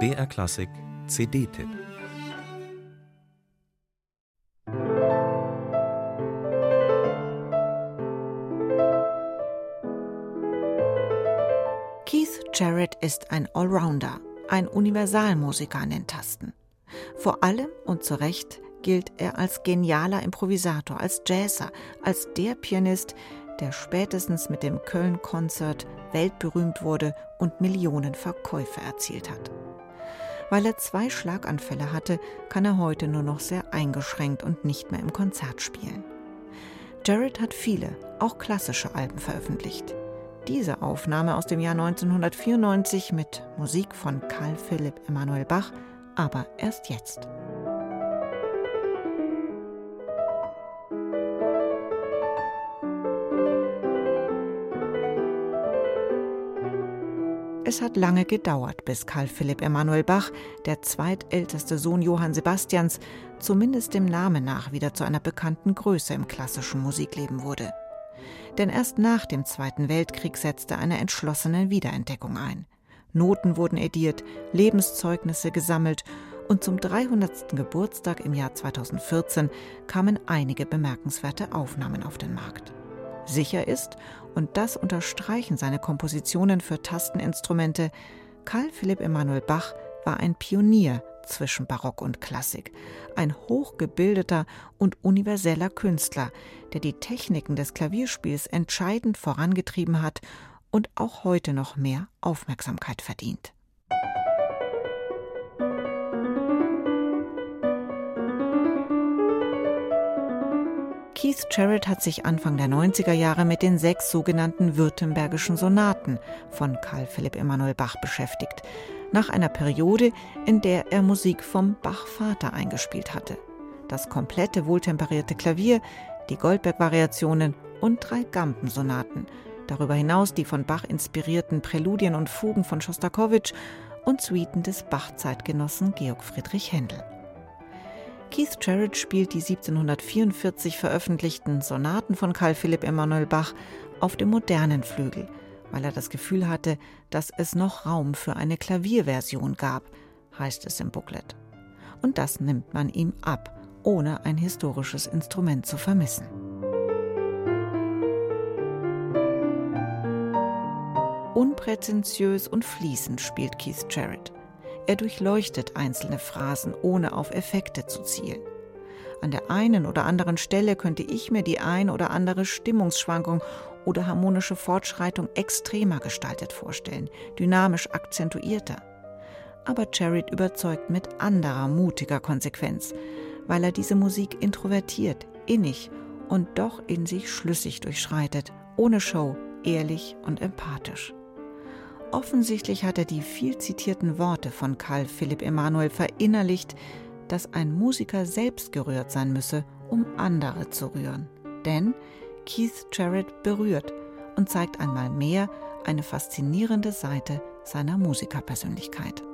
BR Klassik CD-Tipp Keith Jarrett ist ein Allrounder, ein Universalmusiker an den Tasten. Vor allem und zu Recht gilt er als genialer Improvisator, als Jazzer, als der Pianist, der spätestens mit dem Köln-Konzert weltberühmt wurde und Millionen Verkäufe erzielt hat. Weil er zwei Schlaganfälle hatte, kann er heute nur noch sehr eingeschränkt und nicht mehr im Konzert spielen. Jared hat viele, auch klassische Alben veröffentlicht. Diese Aufnahme aus dem Jahr 1994 mit Musik von Karl Philipp Emanuel Bach aber erst jetzt. Es hat lange gedauert, bis Karl Philipp Emanuel Bach, der zweitälteste Sohn Johann Sebastians, zumindest dem Namen nach wieder zu einer bekannten Größe im klassischen Musikleben wurde. Denn erst nach dem Zweiten Weltkrieg setzte eine entschlossene Wiederentdeckung ein. Noten wurden ediert, Lebenszeugnisse gesammelt und zum 300. Geburtstag im Jahr 2014 kamen einige bemerkenswerte Aufnahmen auf den Markt. Sicher ist, und das unterstreichen seine Kompositionen für Tasteninstrumente, Karl Philipp Emanuel Bach war ein Pionier zwischen Barock und Klassik, ein hochgebildeter und universeller Künstler, der die Techniken des Klavierspiels entscheidend vorangetrieben hat und auch heute noch mehr Aufmerksamkeit verdient. Keith Jarrett hat sich Anfang der 90er Jahre mit den sechs sogenannten württembergischen Sonaten von Karl Philipp Emanuel Bach beschäftigt, nach einer Periode, in der er Musik vom Bach-Vater eingespielt hatte. Das komplette wohltemperierte Klavier, die Goldberg-Variationen und drei Gampensonaten. Darüber hinaus die von Bach inspirierten Präludien und Fugen von Schostakowitsch und Suiten des Bach-Zeitgenossen Georg Friedrich Händel. Keith Jarrett spielt die 1744 veröffentlichten Sonaten von Karl Philipp Emanuel Bach auf dem modernen Flügel, weil er das Gefühl hatte, dass es noch Raum für eine Klavierversion gab, heißt es im Booklet. Und das nimmt man ihm ab, ohne ein historisches Instrument zu vermissen. Unprätentiös und fließend spielt Keith Jarrett. Er durchleuchtet einzelne Phrasen, ohne auf Effekte zu zielen. An der einen oder anderen Stelle könnte ich mir die ein oder andere Stimmungsschwankung oder harmonische Fortschreitung extremer gestaltet vorstellen, dynamisch akzentuierter. Aber Jared überzeugt mit anderer mutiger Konsequenz, weil er diese Musik introvertiert, innig und doch in sich schlüssig durchschreitet, ohne Show, ehrlich und empathisch. Offensichtlich hat er die viel zitierten Worte von Karl Philipp Emanuel verinnerlicht, dass ein Musiker selbst gerührt sein müsse, um andere zu rühren. Denn Keith Jarrett berührt und zeigt einmal mehr eine faszinierende Seite seiner Musikerpersönlichkeit.